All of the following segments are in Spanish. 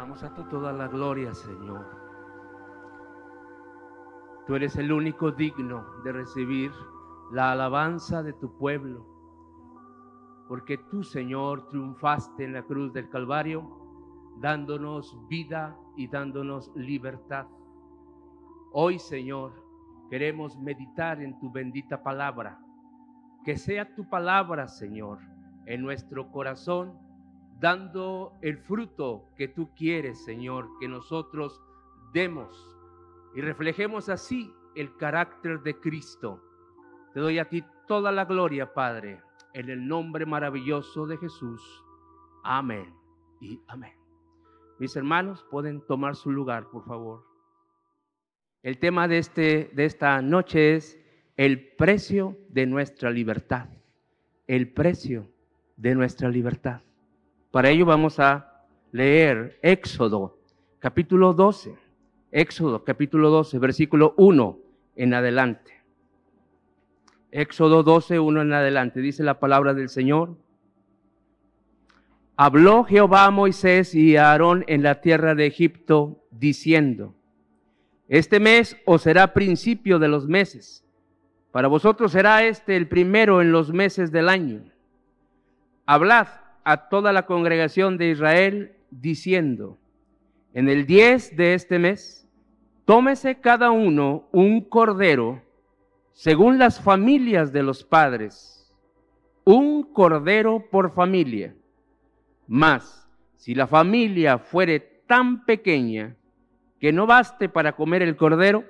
Damos a ti toda la gloria, Señor. Tú eres el único digno de recibir la alabanza de tu pueblo, porque tú, Señor, triunfaste en la cruz del Calvario, dándonos vida y dándonos libertad. Hoy, Señor, queremos meditar en tu bendita palabra. Que sea tu palabra, Señor, en nuestro corazón, dando el fruto que tú quieres, Señor, que nosotros demos y reflejemos así el carácter de Cristo. Te doy a ti toda la gloria, Padre, en el nombre maravilloso de Jesús. Amén y amén. Mis hermanos, pueden tomar su lugar, por favor. El tema de, este, de esta noche es el precio de nuestra libertad. El precio de nuestra libertad. Para ello vamos a leer Éxodo, capítulo 12. Éxodo, capítulo 12, versículo 1 en adelante. Éxodo 12, 1 en adelante. Dice la palabra del Señor. Habló Jehová a Moisés y a Aarón en la tierra de Egipto, diciendo, Este mes os será principio de los meses. Para vosotros será este el primero en los meses del año. Hablad a toda la congregación de Israel, diciendo, en el 10 de este mes, tómese cada uno un cordero según las familias de los padres, un cordero por familia. Mas, si la familia fuere tan pequeña que no baste para comer el cordero,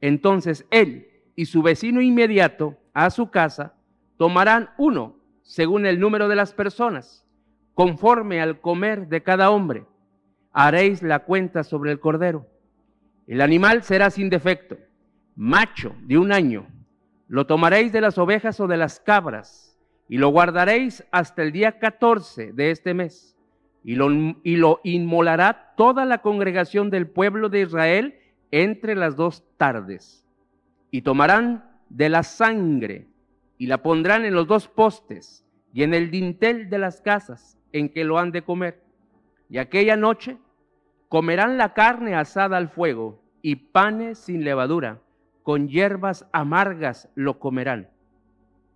entonces él y su vecino inmediato a su casa tomarán uno según el número de las personas, conforme al comer de cada hombre. Haréis la cuenta sobre el cordero. El animal será sin defecto macho de un año, lo tomaréis de las ovejas o de las cabras y lo guardaréis hasta el día 14 de este mes y lo, y lo inmolará toda la congregación del pueblo de Israel entre las dos tardes. Y tomarán de la sangre y la pondrán en los dos postes y en el dintel de las casas en que lo han de comer. Y aquella noche comerán la carne asada al fuego y panes sin levadura con hierbas amargas lo comerán.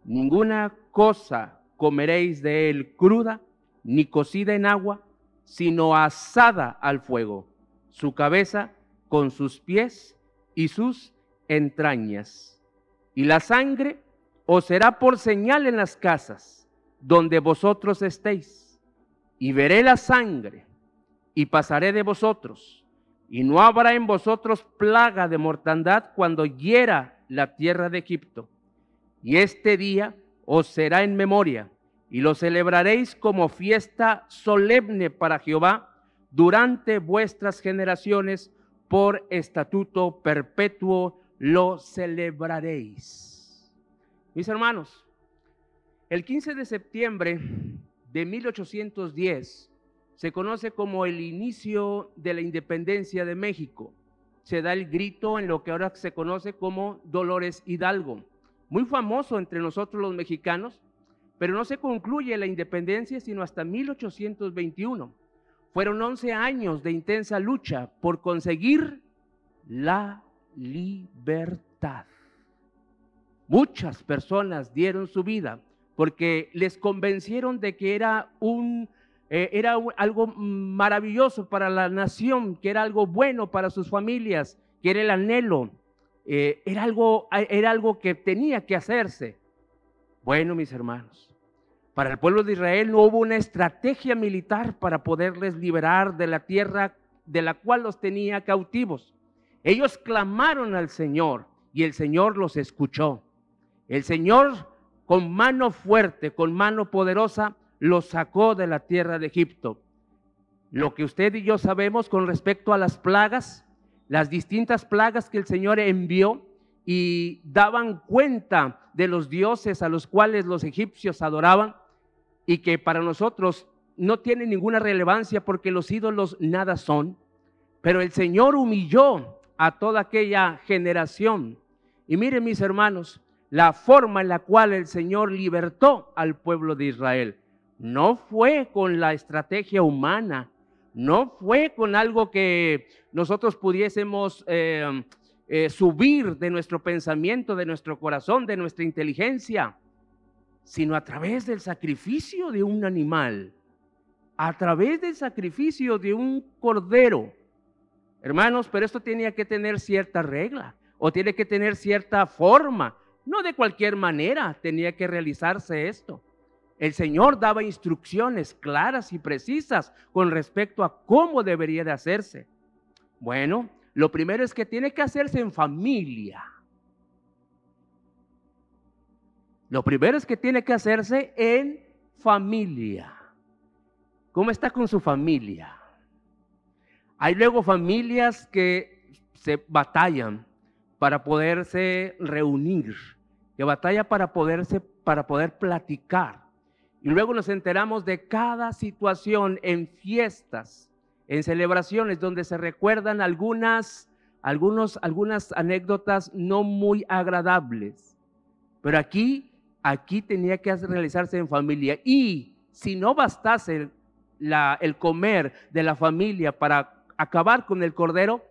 Ninguna cosa comeréis de él cruda, ni cocida en agua, sino asada al fuego, su cabeza con sus pies y sus entrañas. Y la sangre os será por señal en las casas donde vosotros estéis. Y veré la sangre y pasaré de vosotros y no habrá en vosotros plaga de mortandad cuando hiera la tierra de Egipto. Y este día os será en memoria, y lo celebraréis como fiesta solemne para Jehová durante vuestras generaciones, por estatuto perpetuo lo celebraréis. Mis hermanos, el 15 de septiembre de 1810, se conoce como el inicio de la independencia de México. Se da el grito en lo que ahora se conoce como Dolores Hidalgo, muy famoso entre nosotros los mexicanos, pero no se concluye la independencia sino hasta 1821. Fueron 11 años de intensa lucha por conseguir la libertad. Muchas personas dieron su vida porque les convencieron de que era un eh, era algo maravilloso para la nación, que era algo bueno para sus familias, que era el anhelo, eh, era, algo, era algo que tenía que hacerse. Bueno, mis hermanos, para el pueblo de Israel no hubo una estrategia militar para poderles liberar de la tierra de la cual los tenía cautivos. Ellos clamaron al Señor y el Señor los escuchó. El Señor con mano fuerte, con mano poderosa, lo sacó de la tierra de Egipto. Lo que usted y yo sabemos con respecto a las plagas, las distintas plagas que el Señor envió y daban cuenta de los dioses a los cuales los egipcios adoraban y que para nosotros no tiene ninguna relevancia porque los ídolos nada son. Pero el Señor humilló a toda aquella generación. Y miren mis hermanos, la forma en la cual el Señor libertó al pueblo de Israel. No fue con la estrategia humana, No fue con algo que nosotros pudiésemos eh, eh, subir de nuestro pensamiento, de nuestro corazón, de nuestra inteligencia, sino a través del sacrificio de un animal, a través del sacrificio de un cordero. Hermanos, pero esto tenía que tener cierta regla o tiene que tener cierta forma. No de cualquier manera tenía que realizarse esto. El Señor daba instrucciones claras y precisas con respecto a cómo debería de hacerse. Bueno, lo primero es que tiene que hacerse en familia. Lo primero es que tiene que hacerse en familia. ¿Cómo está con su familia? Hay luego familias que se batallan para poderse reunir, que batalla para poderse para poder platicar y luego nos enteramos de cada situación en fiestas, en celebraciones donde se recuerdan algunas, algunos, algunas anécdotas no muy agradables. Pero aquí, aquí tenía que realizarse en familia. Y si no bastase la, el comer de la familia para acabar con el cordero,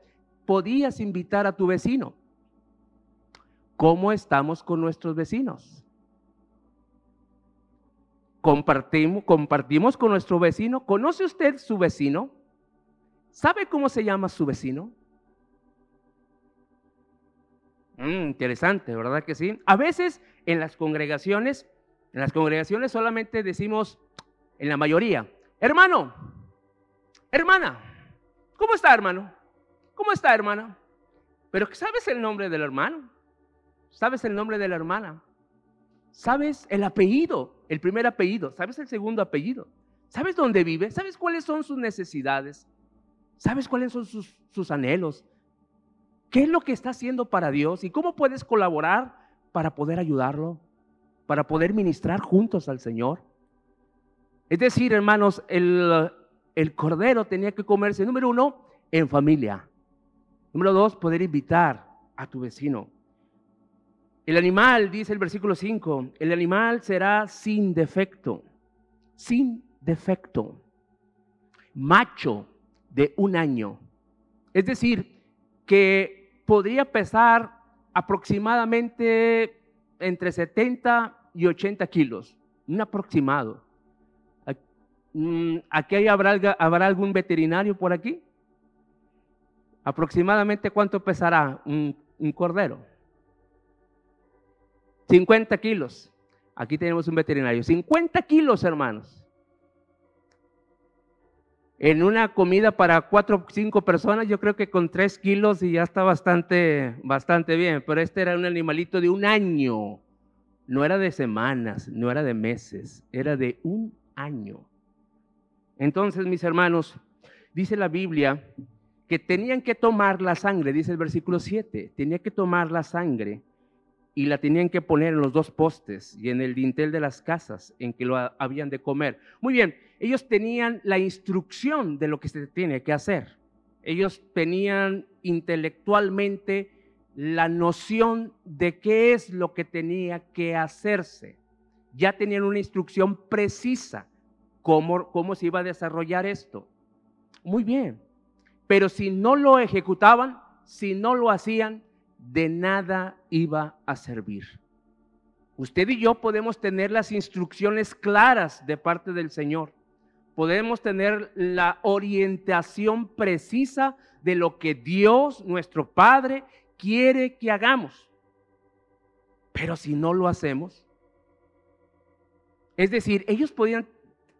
podías invitar a tu vecino. ¿Cómo estamos con nuestros vecinos? compartimos, compartimos con nuestro vecino. ¿Conoce usted su vecino? ¿Sabe cómo se llama su vecino? Mm, interesante, ¿verdad que sí? A veces en las congregaciones, en las congregaciones solamente decimos, en la mayoría, hermano, hermana, ¿cómo está hermano? ¿Cómo está hermana? Pero ¿sabes el nombre del hermano? ¿Sabes el nombre de la hermana? ¿Sabes el apellido? El primer apellido. ¿Sabes el segundo apellido? ¿Sabes dónde vive? ¿Sabes cuáles son sus necesidades? ¿Sabes cuáles son sus, anhelos? ¿Qué es lo que está haciendo para Dios? ¿Y cómo puedes colaborar para poder ayudarlo? Para poder ministrar juntos al Señor. Es decir, hermanos, el, el cordero tenía que comerse, número uno, en familia. Número dos, poder invitar a tu vecino. El animal, dice el versículo 5, el animal será sin defecto, sin defecto, macho de un año. Es decir, que podría pesar aproximadamente entre 70 y 80 kilos, un aproximado. ¿Aquí mm, habrá, habrá algún veterinario por aquí? Aproximadamente cuánto pesará un cordero. 50 kilos. Aquí tenemos un veterinario. 50 kilos, hermanos. En una comida para cuatro o cinco personas, yo creo que con 3 kilos y ya está bastante, bastante bien. Pero este era un animalito de un año. No era de semanas, no era de meses, era de un año. Entonces, mis hermanos, dice la Biblia que tenían que tomar la sangre, dice el versículo 7, tenía que tomar la sangre y la tenían que poner en los dos postes y en el dintel de las casas en que lo habían de comer. Muy bien, ellos tenían la instrucción de lo que se tiene que hacer. Ellos tenían intelectualmente la noción de qué es lo que tenía que hacerse. Ya tenían una instrucción precisa cómo, cómo se iba a desarrollar esto. Muy bien, pero si no lo ejecutaban, si no lo hacían, de nada iba a servir. Usted y yo podemos tener las instrucciones claras de parte del Señor. Podemos tener la orientación precisa de lo que Dios, nuestro Padre, quiere que hagamos. Pero si no lo hacemos, es decir, ellos podían,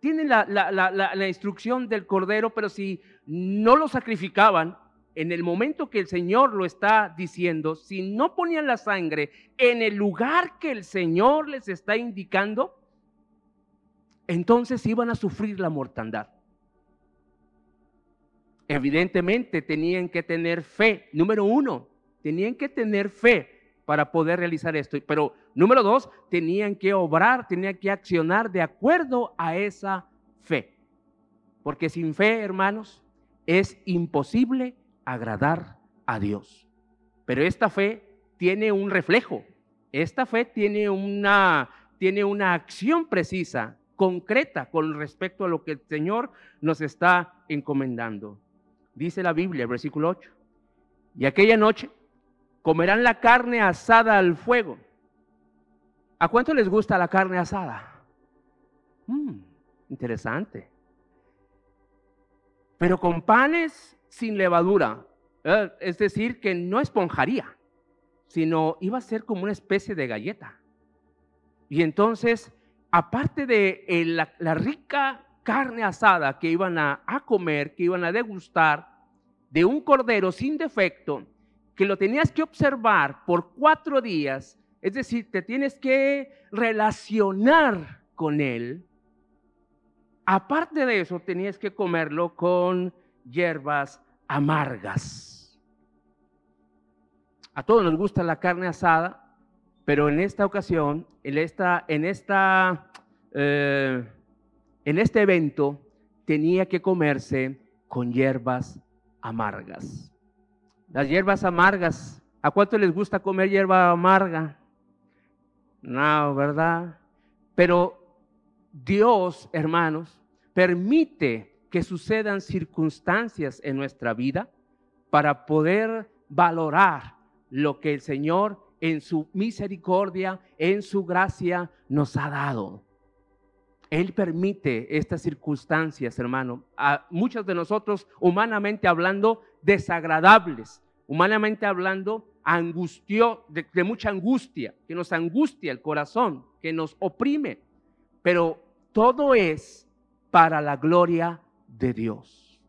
tienen la, la instrucción del Cordero, pero si no lo sacrificaban, en el momento que el Señor lo está diciendo, si no ponían la sangre en el lugar que el Señor les está indicando, entonces iban a sufrir la mortandad. Evidentemente tenían que tener fe. Número uno, tenían que tener fe para poder realizar esto. Pero número dos, tenían que obrar, tenían que accionar de acuerdo a esa fe. Porque sin fe, hermanos, es imposible agradar a Dios. Pero esta fe tiene un reflejo, esta fe tiene una, tiene una acción precisa, concreta con respecto a lo que el Señor nos está encomendando. Dice la Biblia, versículo 8. Y aquella noche comerán la carne asada al fuego. ¿A cuánto les gusta la carne asada? Mm, interesante. Pero con panes sin levadura. Es decir, que no esponjaría, sino iba a ser como una especie de galleta. Y entonces, aparte de eh, la, rica carne asada que iban a, a comer, que iban a degustar, de un cordero sin defecto, que lo tenías que observar por cuatro días, es decir, te tienes que relacionar con él. Aparte de eso, tenías que comerlo con hierbas amargas. A todos nos gusta la carne asada, pero en esta ocasión, en, esta, en, esta, eh, en este evento, tenía que comerse con hierbas amargas. Las hierbas amargas, ¿a cuánto les gusta comer hierba amarga? No, ¿verdad? Pero Dios, hermanos, permite que sucedan circunstancias en nuestra vida para poder valorar lo que el Señor en su misericordia, en su gracia nos ha dado. Él permite estas circunstancias, hermano, a muchos de nosotros, humanamente hablando, desagradables, humanamente hablando, angustio, de, de, mucha angustia, que nos angustia el corazón, que nos oprime. Pero todo es para la gloria de Dios.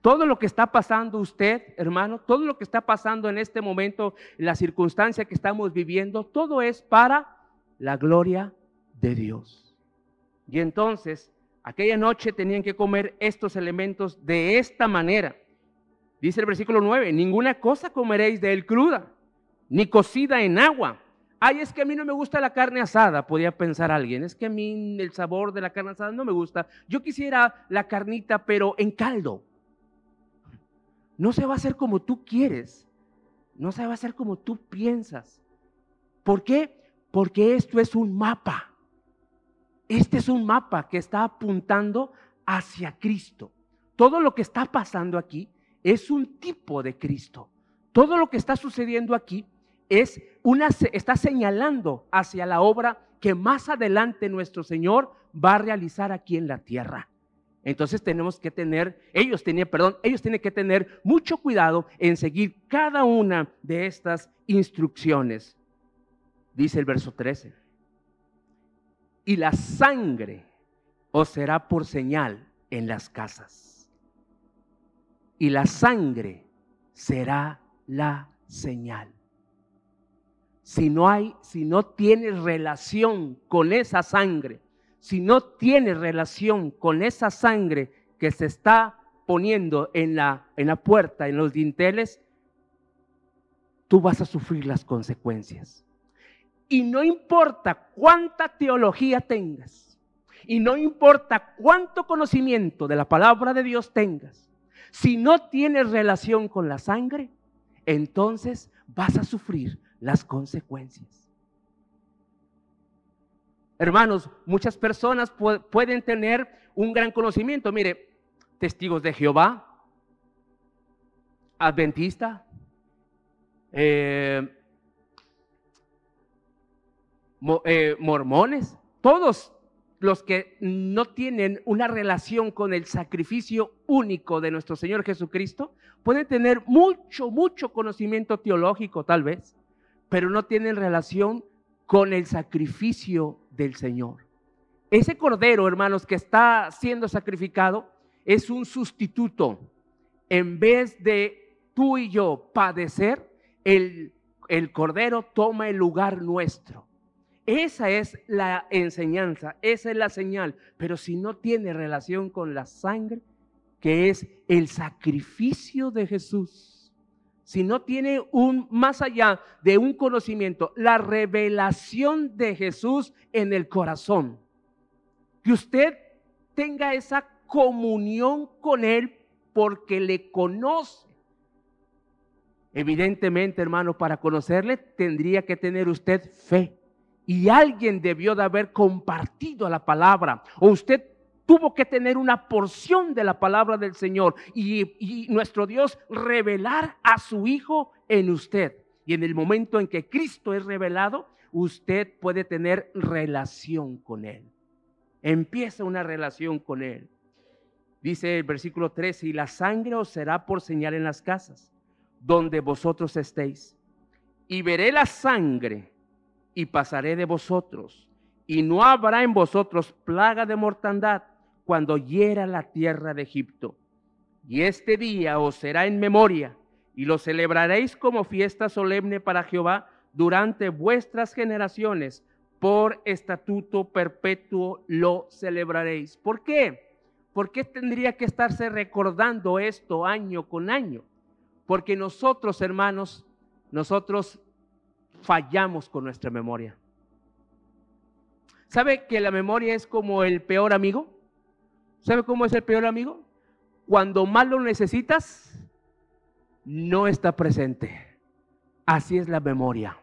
Todo lo que está pasando usted, hermano, todo lo que está pasando en este momento, la circunstancia que estamos viviendo, todo es para la gloria de Dios. Y entonces, aquella noche tenían que comer estos elementos de esta manera. Dice el versículo 9, ninguna cosa comeréis de él cruda, ni cocida en agua. Ay, es que a mí no me gusta la carne asada, podía pensar alguien. Es que a mí el sabor de la carne asada no me gusta. Yo quisiera la carnita, pero en caldo. No se va a hacer como tú quieres. No se va a hacer como tú piensas. ¿Por qué? Porque esto es un mapa. Este es un mapa que está apuntando hacia Cristo. Todo lo que está pasando aquí es un tipo de Cristo. Todo lo que está sucediendo aquí es una está señalando hacia la obra que más adelante nuestro Señor va a realizar aquí en la tierra. Entonces tenemos que tener, ellos tenían, perdón, ellos tienen que tener mucho cuidado en seguir cada una de estas instrucciones. Dice el verso 13. Y la sangre os será por señal en las casas. Y la sangre será la señal. Si no hay, si no tienes relación con esa sangre, si no tiene relación con esa sangre que se está poniendo en la, en la puerta, en los dinteles, tú vas a sufrir las consecuencias. Y no importa cuánta teología tengas, y no importa cuánto conocimiento de la palabra de Dios tengas, si no tienes relación con la sangre, entonces vas a sufrir las consecuencias. Hermanos, muchas personas pueden tener un gran conocimiento. Mire, testigos de Jehová, adventista, eh, eh, mormones, todos los que no tienen una relación con el sacrificio único de nuestro Señor Jesucristo, pueden tener mucho, mucho conocimiento teológico tal vez, pero no tienen relación con el sacrificio del Señor. Ese cordero, hermanos, que está siendo sacrificado es un sustituto. En vez de tú y yo padecer, el, el cordero toma el lugar nuestro. Esa es la enseñanza, esa es la señal. Pero si no tiene relación con la sangre, que es el sacrificio de Jesús, si no tiene un más allá de un conocimiento, la revelación de Jesús en el corazón, que usted tenga esa comunión con Él porque le conoce. Evidentemente, hermano, para conocerle tendría que tener usted fe. Y alguien debió de haber compartido la palabra. O usted tuvo que tener una porción de la palabra del Señor y, y, nuestro Dios revelar a su Hijo en usted. Y en el momento en que Cristo es revelado, usted puede tener relación con Él. Empieza una relación con Él. Dice el versículo 13, y la sangre os será por señal en las casas, donde vosotros estéis. Y veré la sangre y pasaré de vosotros, y no habrá en vosotros plaga de mortandad cuando hiera la tierra de Egipto. Y este día os será en memoria, y lo celebraréis como fiesta solemne para Jehová durante vuestras generaciones. Por estatuto perpetuo lo celebraréis. ¿Por qué? ¿Por qué tendría que estarse recordando esto año con año? Porque nosotros, hermanos, nosotros fallamos con nuestra memoria. ¿Sabe que la memoria es como el peor amigo? ¿Sabe cómo es el peor amigo? Cuando más lo necesitas, no está presente. Así es la memoria.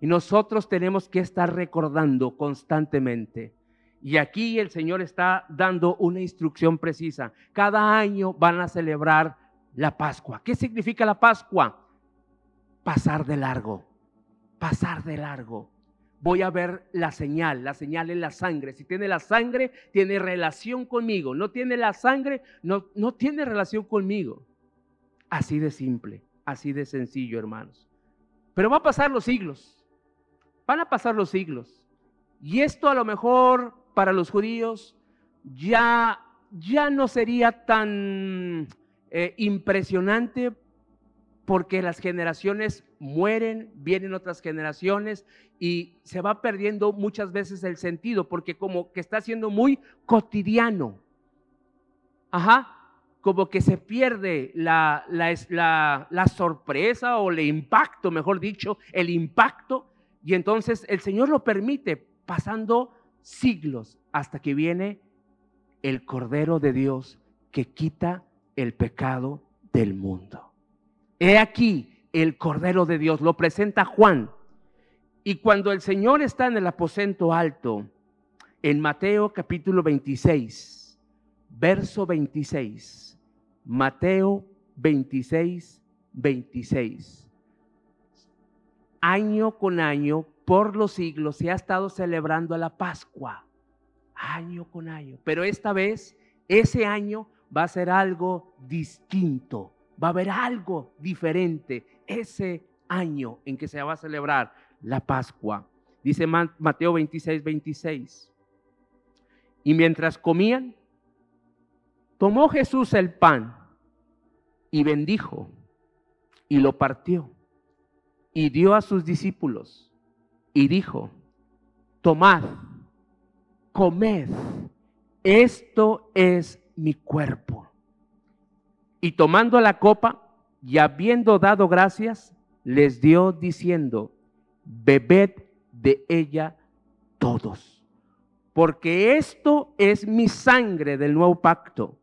Y nosotros tenemos que estar recordando constantemente. Y aquí el Señor está dando una instrucción precisa. Cada año van a celebrar la Pascua. ¿Qué significa la Pascua? Pasar de largo, pasar de largo. Voy a ver la señal, la señal es la sangre. Si tiene la sangre, tiene relación conmigo. No tiene la sangre, no, no tiene relación conmigo. Así de simple, así de sencillo, hermanos. Pero va a pasar los siglos. Van a pasar los siglos. Y esto a lo mejor para los judíos ya, ya no sería tan eh, impresionante porque las generaciones mueren, vienen otras generaciones y se va perdiendo muchas veces el sentido porque como que está siendo muy cotidiano. Ajá, como que se pierde la, la, la sorpresa o el impacto, mejor dicho, el impacto y entonces el Señor lo permite pasando siglos hasta que viene el Cordero de Dios que quita el pecado del mundo. He aquí el Cordero de Dios, lo presenta Juan. Y cuando el Señor está en el aposento alto, en Mateo capítulo 26, verso 26, Mateo 26, 26 año con año, por los siglos, se ha estado celebrando la Pascua, año con año. Pero esta vez, ese año va a ser algo distinto, va a haber algo diferente ese año en que se va a celebrar la Pascua. Dice Mateo 26, 26. Y mientras comían, tomó Jesús el pan y bendijo y lo partió y dio a sus discípulos y dijo, tomad, comed, esto es mi cuerpo. Y tomando la copa y habiendo dado gracias, les dio diciendo, bebed de ella todos, porque esto es mi sangre del nuevo pacto,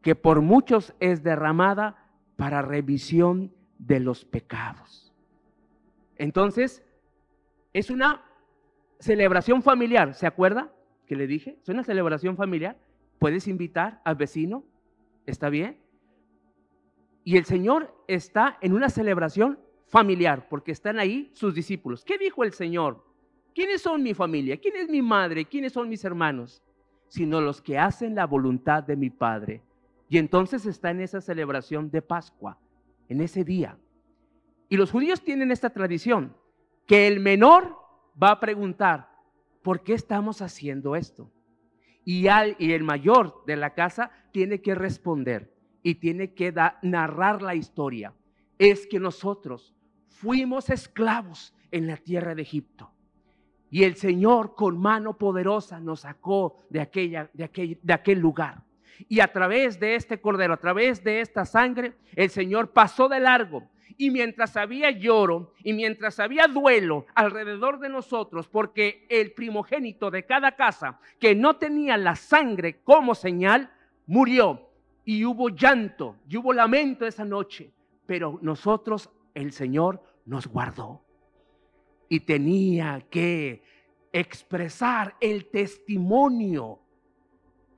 que por muchos es derramada para revisión de los pecados. Entonces, es una celebración familiar, ¿se acuerda que le dije? Es una celebración familiar. Puedes invitar al vecino, ¿está bien? Y el Señor está en una celebración familiar, porque están ahí sus discípulos. ¿Qué dijo el Señor? ¿Quiénes son mi familia? ¿Quién es mi madre? ¿Quiénes son mis hermanos? Sino los que hacen la voluntad de mi Padre. Y entonces está en esa celebración de Pascua, en ese día. Y los judíos tienen esta tradición, que el menor va a preguntar, ¿por qué estamos haciendo esto? Y, y el mayor de la casa tiene que responder y tiene que narrar la historia. Es que nosotros fuimos esclavos en la tierra de Egipto. Y el Señor con mano poderosa nos sacó de, aquella, de, aquel, de aquel lugar. Y a través de este cordero, a través de esta sangre, el Señor pasó de largo y mientras había lloro y mientras había duelo alrededor de nosotros, porque el primogénito de cada casa que no tenía la sangre como señal, murió. Y hubo llanto y hubo lamento esa noche. Pero nosotros, el Señor nos guardó. Y tenía que expresar el testimonio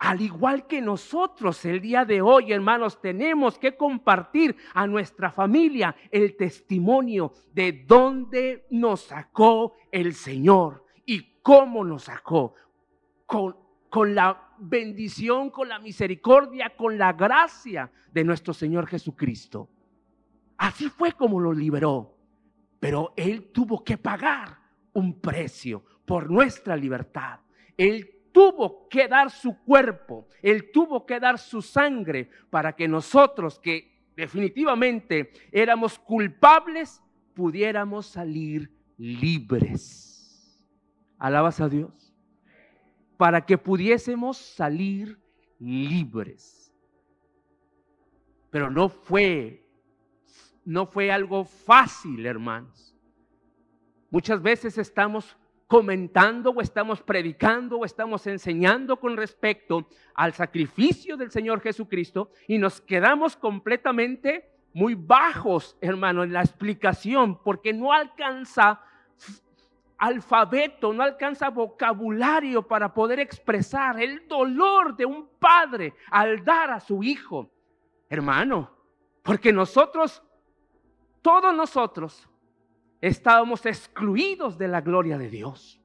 al igual que nosotros el día de hoy, hermanos, tenemos que compartir a nuestra familia el testimonio de dónde nos sacó el Señor y cómo nos sacó. Con, con la bendición, con la misericordia, con la gracia de nuestro Señor Jesucristo. Así fue como lo liberó. Pero Él tuvo que pagar un precio por nuestra libertad. Él tuvo que dar su cuerpo, Él tuvo que dar su sangre para que nosotros que definitivamente éramos culpables, pudiéramos salir libres. Alabas a Dios. Para que pudiésemos salir libres. Pero no fue no fue algo fácil, hermanos. Muchas veces estamos comentando o estamos predicando o estamos enseñando con respecto al sacrificio del Señor Jesucristo y nos quedamos completamente muy bajos, hermano, en la explicación, porque no alcanza alfabeto, no alcanza vocabulario para poder expresar el dolor de un padre al dar a su hijo. Hermano, porque nosotros, todos nosotros, estábamos excluidos de la gloria de Dios.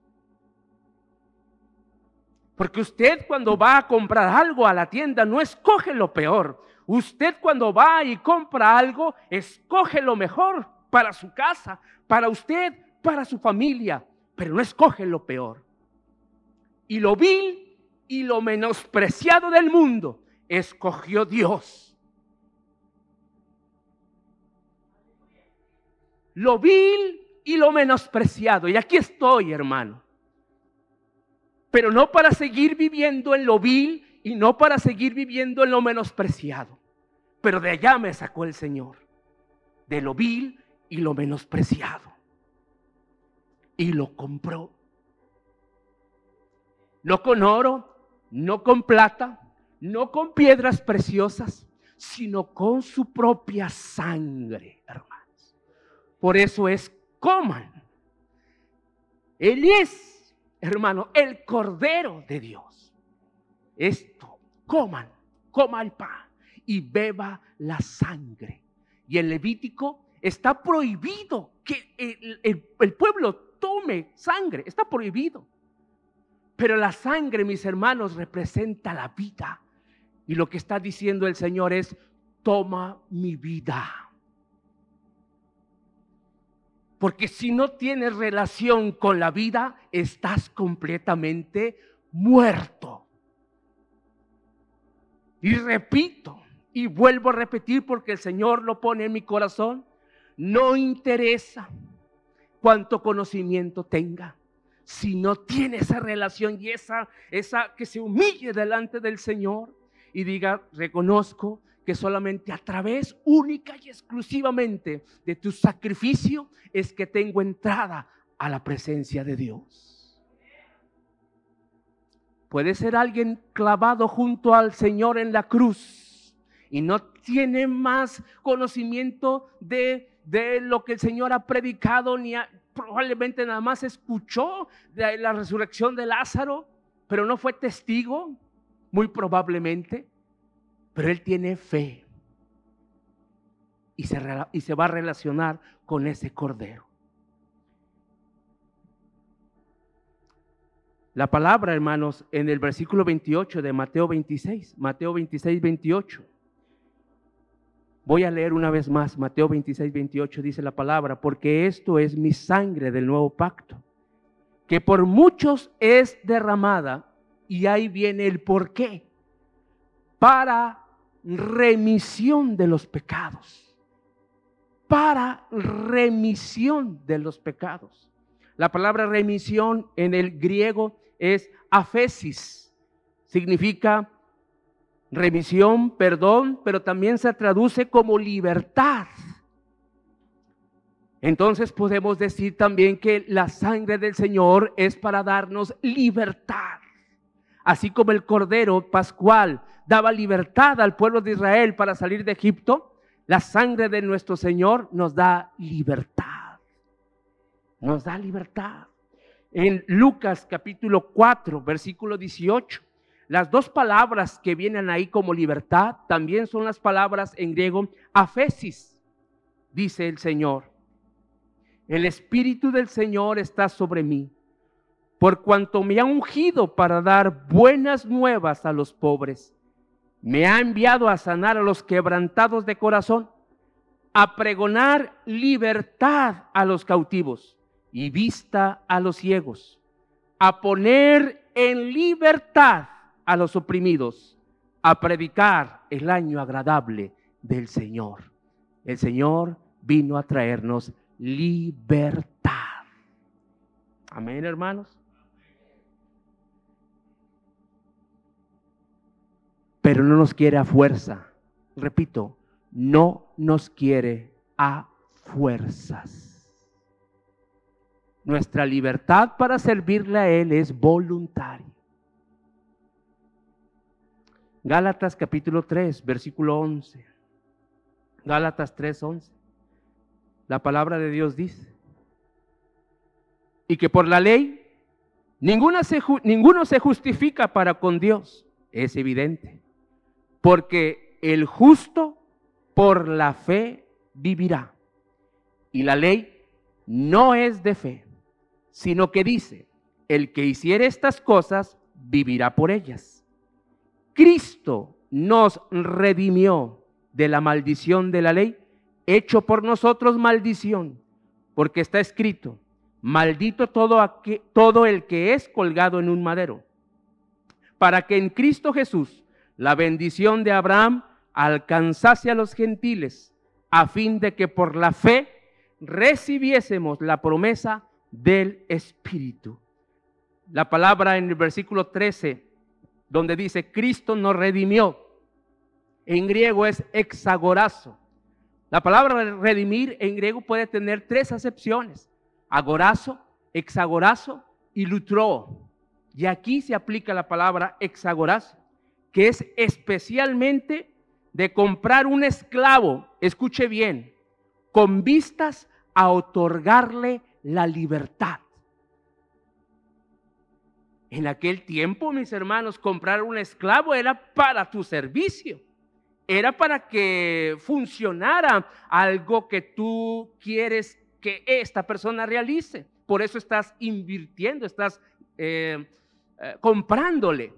Porque usted cuando va a comprar algo a la tienda no escoge lo peor. Usted cuando va y compra algo, escoge lo mejor para su casa, para usted, para su familia, pero no escoge lo peor. Y lo vil y lo menospreciado del mundo escogió Dios. lo vil y lo menospreciado. Y aquí estoy, hermano. Pero no para seguir viviendo en lo vil y no para seguir viviendo en lo menospreciado. Pero de allá me sacó el Señor. De lo vil y lo menospreciado. Y lo compró. No con oro, no con plata, no con piedras preciosas, sino con su propia sangre, hermano. Por eso es coman. Él es, hermano, el Cordero de Dios. Esto, coman, coma el pan y beba la sangre. Y en Levítico está prohibido que el, el pueblo tome sangre, está prohibido. Pero la sangre, mis hermanos, representa la vida. Y lo que está diciendo el Señor es, toma mi vida. Porque si no tienes relación con la vida, estás completamente muerto. Y repito, y vuelvo a repetir porque el Señor lo pone en mi corazón, no interesa cuánto conocimiento tenga. Si no tiene esa relación y esa, esa que se humille delante del Señor y diga, reconozco que solamente a través única y exclusivamente de tu sacrificio es que tengo entrada a la presencia de Dios. Puede ser alguien clavado junto al Señor en la cruz y no tiene más conocimiento de, de lo que el Señor ha predicado, ni probablemente nada más escuchó de la resurrección de Lázaro, pero no fue testigo, muy probablemente pero él tiene fe y se, y se va a relacionar con ese cordero. La palabra, hermanos, en el versículo 28 de Mateo 26, Mateo 26, 28. Voy a leer una vez más, Mateo 26, 28 dice la palabra, porque esto es mi sangre del nuevo pacto, que por muchos es derramada, y ahí viene el por qué, para remisión de los pecados. Para remisión de los pecados. La palabra remisión en el griego es afesis. Significa remisión, perdón, pero también se traduce como libertad. Entonces podemos decir también que la sangre del Señor es para darnos libertad. Así como el Cordero Pascual daba libertad al pueblo de Israel para salir de Egipto, la sangre de nuestro Señor nos da libertad. Nos da libertad. En Lucas capítulo 4, versículo 18, Las dos palabras que vienen ahí como libertad también son las palabras en griego afesis, dice el Señor. El Espíritu del Señor está sobre mí, por cuanto me ha ungido para dar buenas nuevas a los pobres. Me ha enviado a sanar a los quebrantados de corazón, a pregonar libertad a los cautivos y vista a los ciegos, a poner en libertad a los oprimidos, a predicar el año agradable del Señor. El Señor vino a traernos libertad. Amén, hermanos. Pero no nos quiere a fuerza. Repito, no nos quiere a fuerzas. Nuestra libertad para servirle a Él es voluntaria. Gálatas capítulo 3, versículo 11. Gálatas 3, 11. La palabra de Dios dice. Y que por la ley ninguna se, ninguno se justifica para con Dios. Es evidente. Porque el justo por la fe vivirá. Y la ley no es de fe, sino que dice, el que hiciere estas cosas vivirá por ellas. Cristo nos redimió de la maldición de la ley, hecho por nosotros maldición, porque está escrito, maldito todo, todo el que es colgado en un madero, para que en Cristo Jesús la bendición de Abraham alcanzase a los gentiles, a fin de que por la fe recibiésemos la promesa del Espíritu. La palabra en el versículo 13 donde dice Cristo nos redimió. En griego es exagorazo. La palabra redimir en griego puede tener tres acepciones: agorazo, exagorazo y lutro. Y aquí se aplica la palabra exagorazo, que es especialmente de comprar un esclavo, escuche bien, con vistas a otorgarle la libertad. En aquel tiempo, mis hermanos, comprar un esclavo era para tu servicio. Era para que funcionara algo que tú quieres que esta persona realice. Por eso estás invirtiendo, estás eh, eh, comprándole.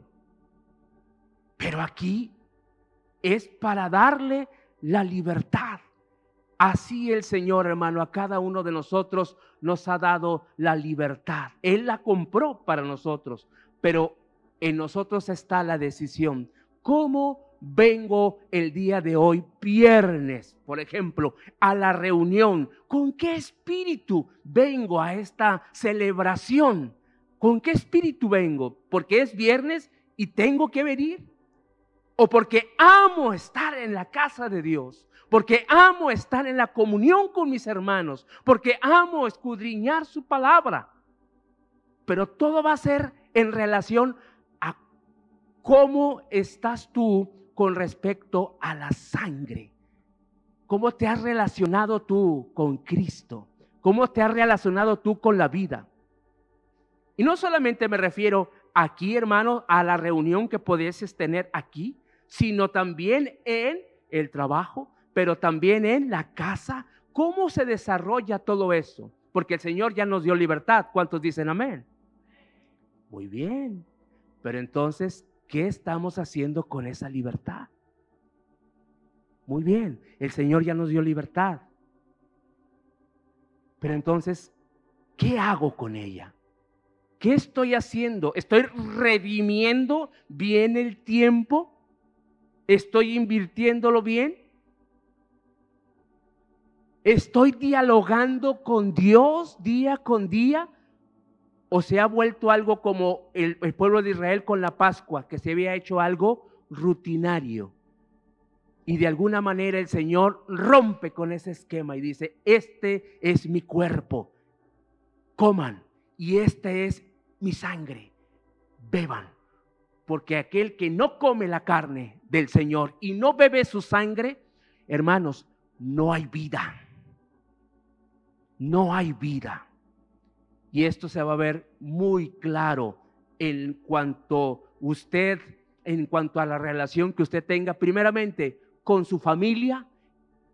Pero aquí es para darle la libertad. Así el Señor, hermano, a cada uno de nosotros nos ha dado la libertad. Él la compró para nosotros, pero en nosotros está la decisión. ¿Cómo vengo el día de hoy, viernes, por ejemplo, a la reunión? ¿Con qué espíritu vengo a esta celebración? ¿Con qué espíritu vengo? ¿Porque es viernes y tengo que venir? ¿O porque amo estar en la casa de Dios? porque amo estar en la comunión con mis hermanos, porque amo escudriñar su palabra. Pero todo va a ser en relación a cómo estás tú con respecto a la sangre. ¿Cómo te has relacionado tú con Cristo? ¿Cómo te has relacionado tú con la vida? Y no solamente me refiero aquí, hermano, a la reunión que pudieses tener aquí, sino también en el trabajo, pero también en la casa. ¿Cómo se desarrolla todo eso? Porque el Señor ya nos dio libertad. ¿Cuántos dicen amén? Muy bien. Pero entonces, ¿qué estamos haciendo con esa libertad? Muy bien, el Señor ya nos dio libertad. Pero entonces, ¿qué hago con ella? ¿Qué estoy haciendo? ¿Estoy redimiendo bien el tiempo? ¿Estoy invirtiéndolo bien? ¿Estoy dialogando con Dios día con día? ¿O se ha vuelto algo como el, pueblo de Israel con la Pascua, que se había hecho algo rutinario? Y de alguna manera el Señor rompe con ese esquema y dice, este es mi cuerpo, coman, y este es mi sangre, beban. Porque aquel que no come la carne del Señor y no bebe su sangre, hermanos, no hay vida no hay vida. Y esto se va a ver muy claro en cuanto usted en cuanto a la relación que usted tenga primeramente con su familia,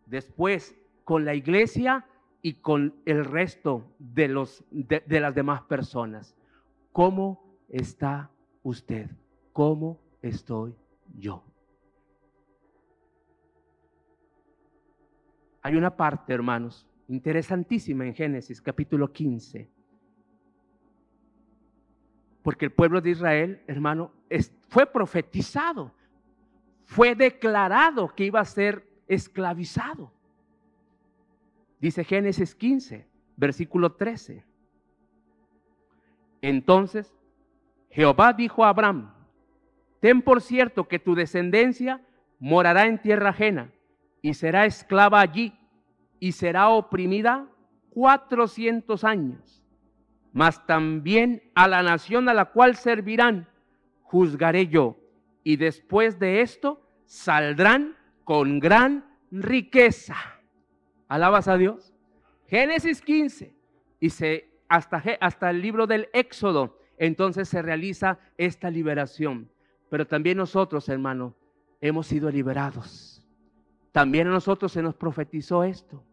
después con la iglesia y con el resto de, los, de, de las demás personas. ¿Cómo está usted? ¿Cómo estoy yo? Hay una parte, hermanos, interesantísima en Génesis capítulo 15. Porque el pueblo de Israel, hermano, fue profetizado, fue declarado que iba a ser esclavizado. Dice Génesis 15, versículo 13. Entonces Jehová dijo a Abraham, ten por cierto que tu descendencia morará en tierra ajena y será esclava allí y será oprimida cuatrocientos años. Mas también a la nación a la cual servirán juzgaré yo. Y después de esto saldrán con gran riqueza. ¿Alabas a Dios? Génesis 15. Y se, hasta, hasta el libro del Éxodo, entonces se realiza esta liberación. Pero también nosotros, hermano, hemos sido liberados también a nosotros se nos profetizó esto.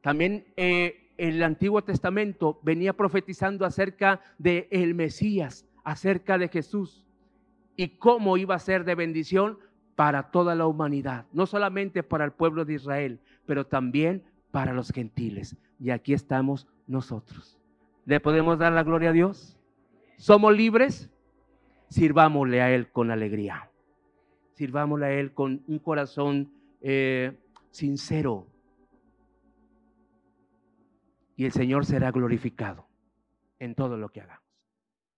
También eh, el Antiguo Testamento venía profetizando acerca de el Mesías, acerca de Jesús y cómo iba a ser de bendición para toda la humanidad, no solamente para el pueblo de Israel, pero también para los gentiles. Y aquí estamos nosotros. ¿Le podemos dar la gloria a Dios? ¿Somos libres? Sirvámosle a Él con alegría. Sirvámosle a Él con un corazón eh, sincero. Y el Señor será glorificado en todo lo que haga.